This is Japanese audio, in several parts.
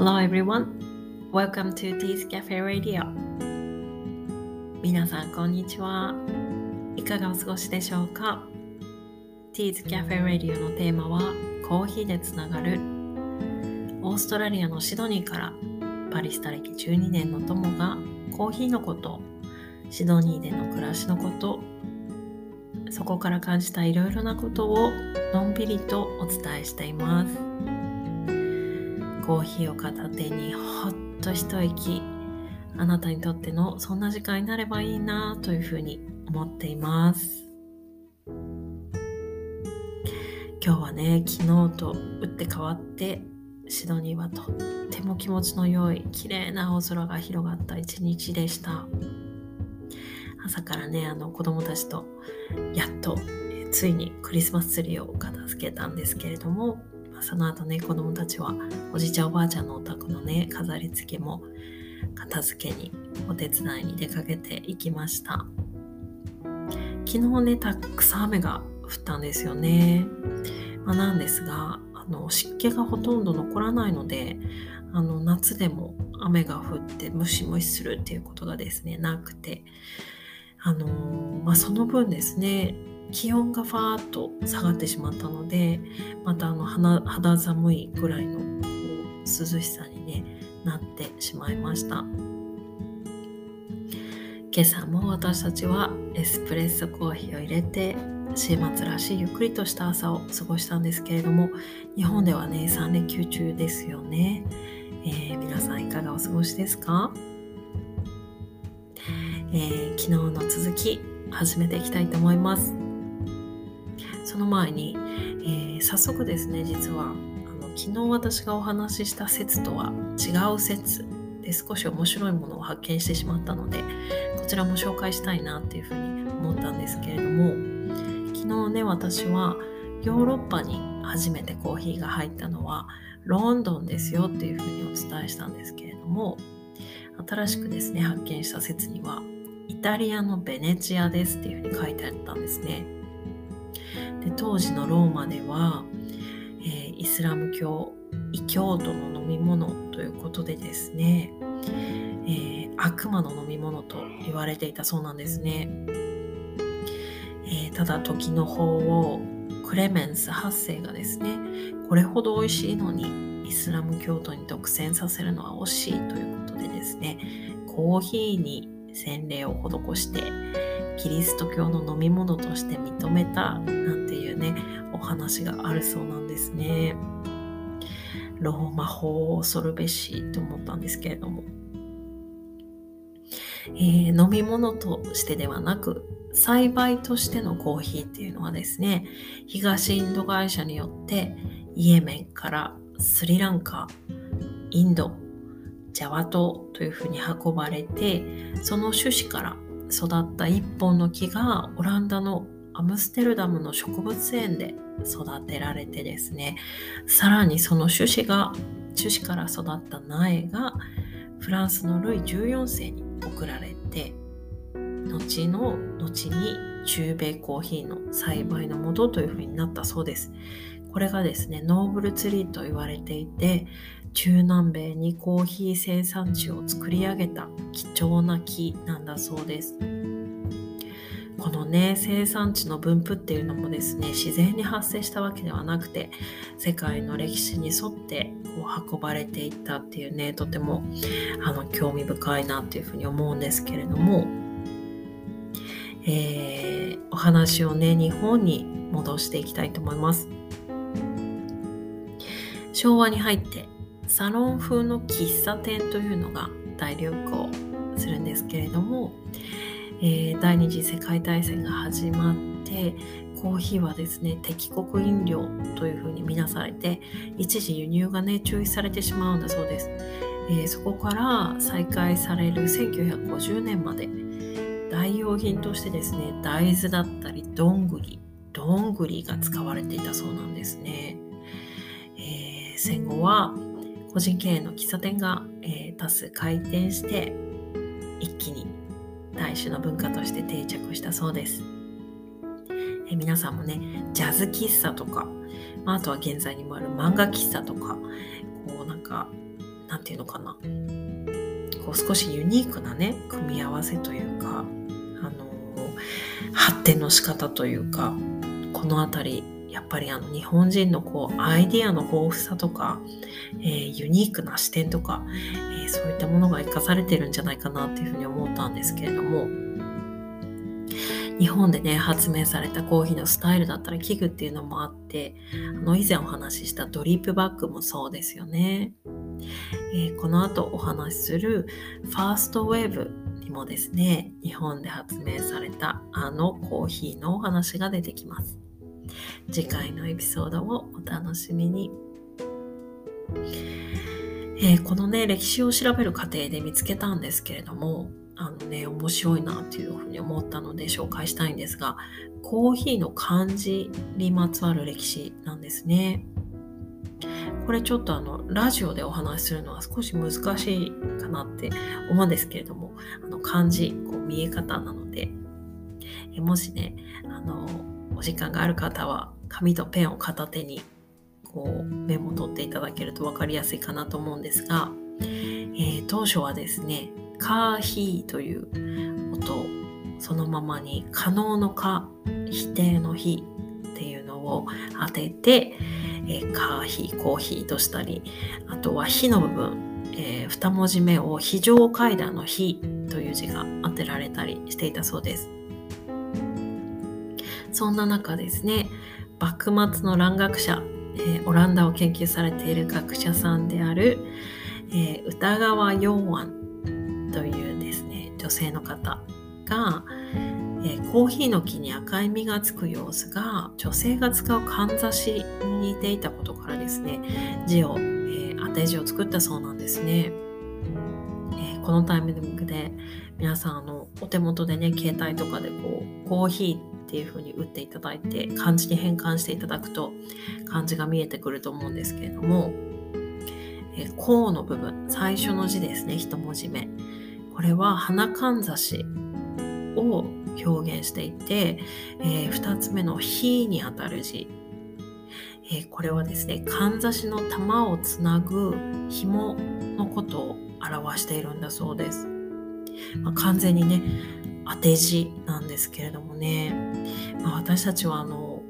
Hello everyone. Welcome to Tea's Cafe Radio. 皆さんこんにちは。いかがお過ごしでしょうか ?Tea's Cafe Radio のテーマはコーヒーでつながるオーストラリアのシドニーからパリスタ歴12年の友がコーヒーのことシドニーでの暮らしのことそこから感じたいろいろなことをのんびりとお伝えしていますコーヒーを片手にほっと一息。あなたにとってのそんな時間になればいいなというふうに思っています。今日はね昨日と打って変わってシドニーはとっても気持ちの良い綺麗な青空が広がった一日でした。朝からねあの子供たちとやっと、ついにクリスマスツリーを片付けたんですけれどもその後ね子供たちはおじいちゃんおばあちゃんのお宅のね飾り付けも片付けにお手伝いに出かけていきました。昨日ねたくさん雨が降ったんですよね、まあ、なんですがあの湿気がほとんど残らないのであの夏でも雨が降ってムシムシするっていうことがですねなくてあのまあ、その分ですね気温がファーッと下がってしまったのでまたあの肌寒いぐらいの涼しさに、ね、なってしまいました。今朝も私たちはエスプレッソコーヒーを入れて週末らしいゆっくりとした朝を過ごしたんですけれども日本ではね3連休中ですよね、えー、皆さんいかがお過ごしですか？えー、昨日の続き始めていきたいと思います。の前に、えー、早速ですね実はあの昨日私がお話しした説とは違う説で少し面白いものを発見してしまったのでこちらも紹介したいなっていうふうに思ったんですけれども昨日ね私はヨーロッパに初めてコーヒーが入ったのはロンドンですよっていうふうにお伝えしたんですけれども新しくですね発見した説にはイタリアのベネチアですっていうふうに書いてあったんですね。で当時のローマでは、えー、イスラム教異教徒の飲み物ということでですね、えー、悪魔の飲み物と言われていたそうなんですね。えー、ただ時の法をクレメンス8世がですねこれほど美味しいのにイスラム教徒に独占させるのは惜しいということでですねコーヒーに洗礼を施してキリスト教の飲み物として認めたなんていうねお話があるそうなんですね。ローマ法を恐るべしと思ったんですけれども、えー、飲み物としてではなく栽培としてのコーヒーっていうのはですね東インド会社によってイエメンからスリランカインドジャワ島というふうに運ばれてその種子から育った一本の木がオランダのアムステルダムの植物園で育てられてですねさらにその種子が種子から育った苗がフランスのルイ14世に贈られて後の後に中米コーヒーの栽培のもとというふうになったそうです。これがですねノーブルツリーと言われていて中南米にコーヒー生産地を作り上げた貴重な木なんだそうです。このね生産地の分布っていうのもですね自然に発生したわけではなくて世界の歴史に沿ってこう運ばれていったっていうねとてもあの興味深いなっていうふうに思うんですけれども、えー、お話をね日本に戻していきたいと思います。昭和に入ってサロン風の喫茶店というのが大流行するんですけれども、えー、第二次世界大戦が始まってコーヒーはですね敵国飲料というふうに見なされて一時輸入がね注意されてしまうんだそうです、えー、そこから再開される1950年まで代用品としてですね大豆だったりどんぐりどんぐりが使われていたそうなんですね、えー、戦後は個人経営の喫茶店が、えー、多数開店して一気に大衆の文化として定着したそうです、えー、皆さんもねジャズ喫茶とか、まあ、あとは現在にもある漫画喫茶とかこうなんか何て言うのかな。こう少しユニークなね組み合わせというか、あの発展の仕方というかこの辺りやっぱりあの日本人のこうアイディアの豊富さとか、えー、ユニークな視点とか、えー、そういったものが生かされてるんじゃないかなっていうふうに思ったんですけれども日本でね発明されたコーヒーのスタイルだったり器具っていうのもあってあの以前お話ししたドリップバッグもそうですよね。えー、この後お話しするファーストウェーブにもですね、日本で発明されたあのコーヒーのお話が出てきます。次回のエピソードをお楽しみに。えー、このね、歴史を調べる過程で見つけたんですけれども、あのね、面白いなっていうふうに思ったので紹介したいんですが、コーヒーの漢字にまつわる歴史なんですね。これちょっとあのラジオでお話しするのは少し難しいかなって思うんですけれどもあの漢字こう見え方なのでえもしねあのお時間がある方は紙とペンを片手にこうメモを取っていただけると分かりやすいかなと思うんですが、えー、当初はですね「カーヒー」という音そのままに可能の「か」否定の「否」っていうのを当てて、えー、カーヒー、コーヒーとしたり、あとは火の部分、えー、2文字目を非常階段の火という字が当てられたりしていたそうです。そんな中ですね、幕末の蘭学者、えー、オランダを研究されている学者さんである、えー、歌川陽安というですね、女性の方が、えー、コーヒーの木に赤い実がつく様子が女性が使うかんざしに似ていたことからですね字を、えー、当て字を作ったそうなんですね、えー、このタイミングで皆さんあのお手元でね携帯とかでこうコーヒーっていう風に打っていただいて漢字に変換していただくと漢字が見えてくると思うんですけれども「えー、こう」の部分最初の字ですね一文字目これは花かんざしを表現していて、えー、2つ目の「火」にあたる字、え、これはですねかんざしの玉をつなぐ紐のことを表しているんだそうです。まあ、完全にね当て字なんですけれどもね、まあ、私たちはあの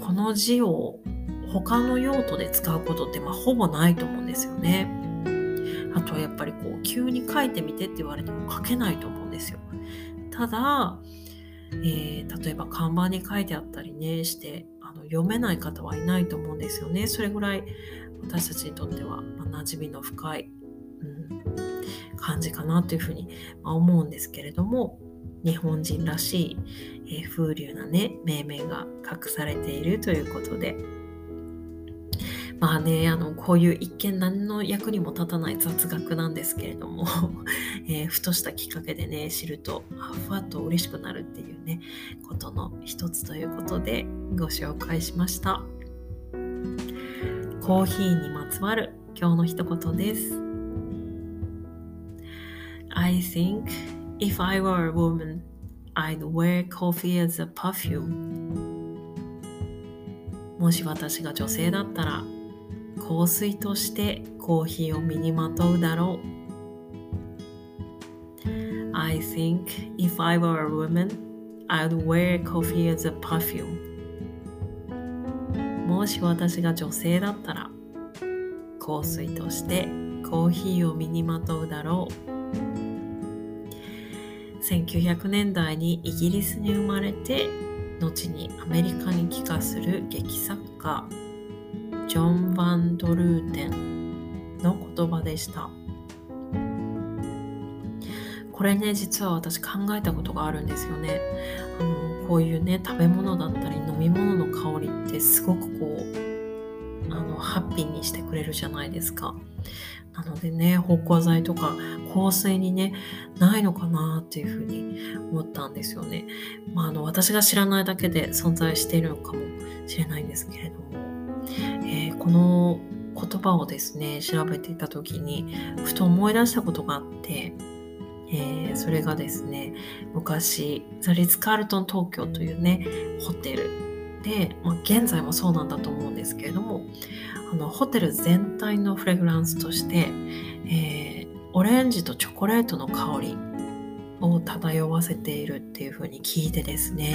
この字を他の用途で使うことってまあほぼないと思うんですよね。あとはやっぱりこう急に書いてみてって言われても書けないと思うんですよ。ただ、えー、例えば看板に書いてあったりねしてあの読めない方はいないと思うんですよねそれぐらい私たちにとっては、まあ、馴染みの深い、うん、感じかなというふうに、まあ、思うんですけれども日本人らしい、えー、風流なね命名が隠されているということでまあね、あの、こういう一見何の役にも立たない雑学なんですけれども、えー、ふとしたきっかけでね、知ると、ふわっと嬉しくなるっていうね、ことの一つということでご紹介しました。コーヒーにまつわる今日の一言です。I think if I were a woman, I'd wear coffee as a perfume. もし私が女性だったら、香水としてコーヒーを身にまとうだろう。I think if I were a woman, I'd wear coffee as a perfume. もし私が女性だったら香水としてコーヒーを身にまとうだろう。1900年代にイギリスに生まれて後にアメリカに帰化する劇作家ジョン・バンドルーテンの言葉でした。これね、実は私考えたことがあるんですよね。あのこういうね、食べ物だったり飲み物の香りってすごくこう、あの、ハッピーにしてくれるじゃないですか。なのでね、芳香剤とか香水にね、ないのかなっていうふうに思ったんですよね。まあ、あの、私が知らないだけで存在しているのかもしれないんですけれども。えー、この言葉をですね調べていた時にふと思い出したことがあって、えー、それがですね昔ザリッツ・カールトン東京というねホテルで、まあ、現在もそうなんだと思うんですけれどもあのホテル全体のフレグランスとして、えー、オレンジとチョコレートの香りを漂わせているっていう風に聞いてですね、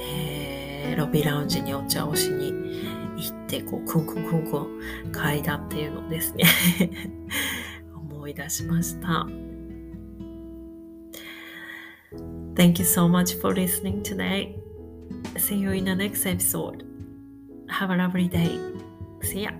えー、ロビーラウンジにお茶をしに行ってこうクンクンクンクン嗅いだっていうのをですね 思い出しました。Thank you so much for listening today. See you in the next episode. Have a lovely day. See ya.